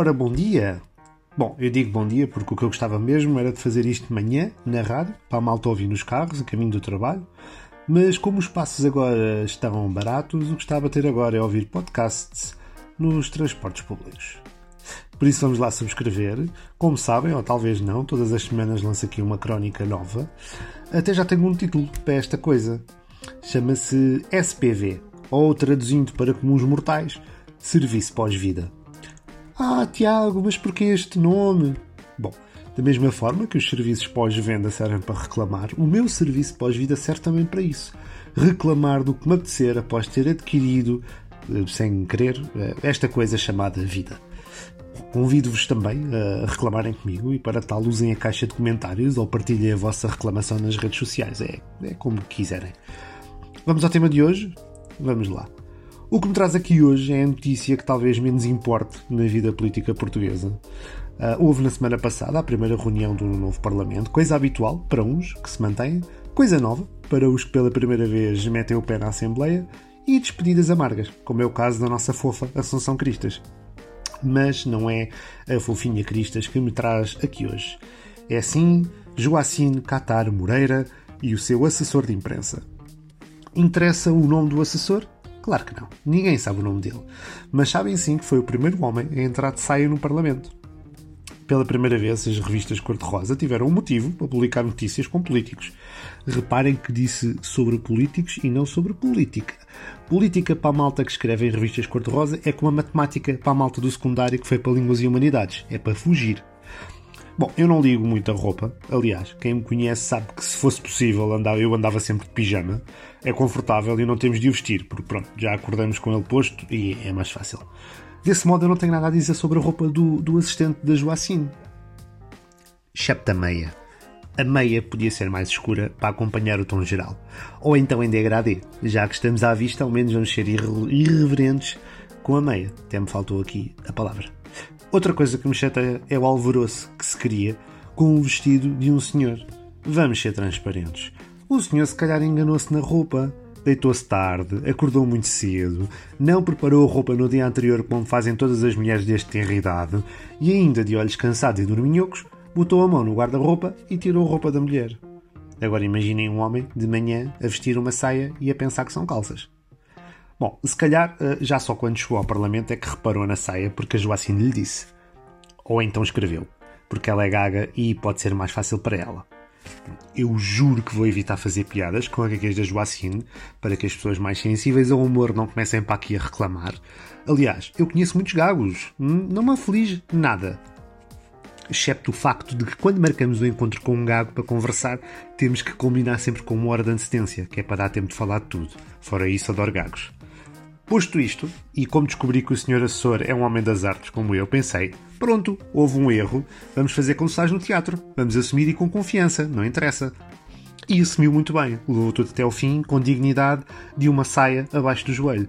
Ora, bom dia! Bom, eu digo bom dia porque o que eu gostava mesmo era de fazer isto de manhã, na rádio, para a malta ouvir nos carros, a caminho do trabalho. Mas como os passos agora estão baratos, o que gostava de ter agora é ouvir podcasts nos transportes públicos. Por isso vamos lá subscrever. Como sabem, ou talvez não, todas as semanas lanço aqui uma crónica nova. Até já tenho um título para esta coisa. Chama-se SPV, ou traduzindo para comuns mortais, Serviço Pós-Vida. Ah, Tiago, mas porquê este nome? Bom, da mesma forma que os serviços pós-venda servem para reclamar, o meu serviço pós-vida serve também para isso. Reclamar do que me apetecer após ter adquirido, eh, sem querer, eh, esta coisa chamada vida. Convido-vos também a reclamarem comigo e para tal usem a caixa de comentários ou partilhem a vossa reclamação nas redes sociais. É, é como quiserem. Vamos ao tema de hoje? Vamos lá. O que me traz aqui hoje é a notícia que talvez menos importe na vida política portuguesa. Uh, houve na semana passada a primeira reunião do novo Parlamento, coisa habitual para uns que se mantêm, coisa nova para os que pela primeira vez metem o pé na Assembleia e despedidas amargas, como é o caso da nossa fofa Assunção Cristas. Mas não é a fofinha Cristas que me traz aqui hoje. É sim Joacine Catar Moreira e o seu assessor de imprensa. Interessa o nome do assessor? Claro que não. Ninguém sabe o nome dele. Mas sabem sim que foi o primeiro homem a entrar de saia no Parlamento. Pela primeira vez, as revistas cor-de-rosa tiveram um motivo para publicar notícias com políticos. Reparem que disse sobre políticos e não sobre política. Política para a malta que escreve em revistas cor-de-rosa é como a matemática para a malta do secundário que foi para línguas e humanidades. É para fugir. Bom, eu não ligo muita roupa. Aliás, quem me conhece sabe que se fosse possível andava, eu andava sempre de pijama. É confortável e não temos de o vestir, porque pronto, já acordamos com ele posto e é mais fácil. Desse modo eu não tenho nada a dizer sobre a roupa do, do assistente da Joacine. Excepto a meia. A meia podia ser mais escura para acompanhar o tom geral. Ou então em degradê. Já que estamos à vista, ao menos vamos ser irre irreverentes com a meia. Até me faltou aqui a palavra. Outra coisa que me chateia é o alvoroço que se cria com o vestido de um senhor. Vamos ser transparentes. O senhor se calhar enganou-se na roupa. Deitou-se tarde, acordou muito cedo, não preparou a roupa no dia anterior como fazem todas as mulheres deste idade e ainda de olhos cansados e dorminhocos, botou a mão no guarda-roupa e tirou a roupa da mulher. Agora imaginem um homem de manhã a vestir uma saia e a pensar que são calças. Bom, se calhar eh, já só quando chegou ao Parlamento é que reparou na saia porque a Joacine lhe disse. Ou então escreveu, porque ela é gaga e pode ser mais fácil para ela. Eu juro que vou evitar fazer piadas com a gaguez da Joacine para que as pessoas mais sensíveis ao humor não comecem para aqui a reclamar. Aliás, eu conheço muitos gagos, hum, não me aflige nada. Excepto o facto de que quando marcamos o um encontro com um gago para conversar, temos que combinar sempre com uma hora de antecedência, que é para dar tempo de falar de tudo. Fora isso, adoro gagos. Posto isto, e como descobri que o senhor assessor é um homem das artes como eu, pensei: pronto, houve um erro, vamos fazer faz no teatro, vamos assumir e com confiança, não interessa. E assumiu muito bem, levou tudo até ao fim, com dignidade, de uma saia abaixo do joelho.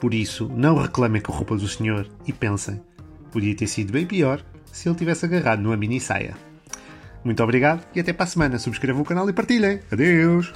Por isso, não reclamem com a roupa do senhor e pensem: podia ter sido bem pior se ele tivesse agarrado numa mini saia. Muito obrigado e até para a semana. Subscrevam o canal e partilhem. Adeus!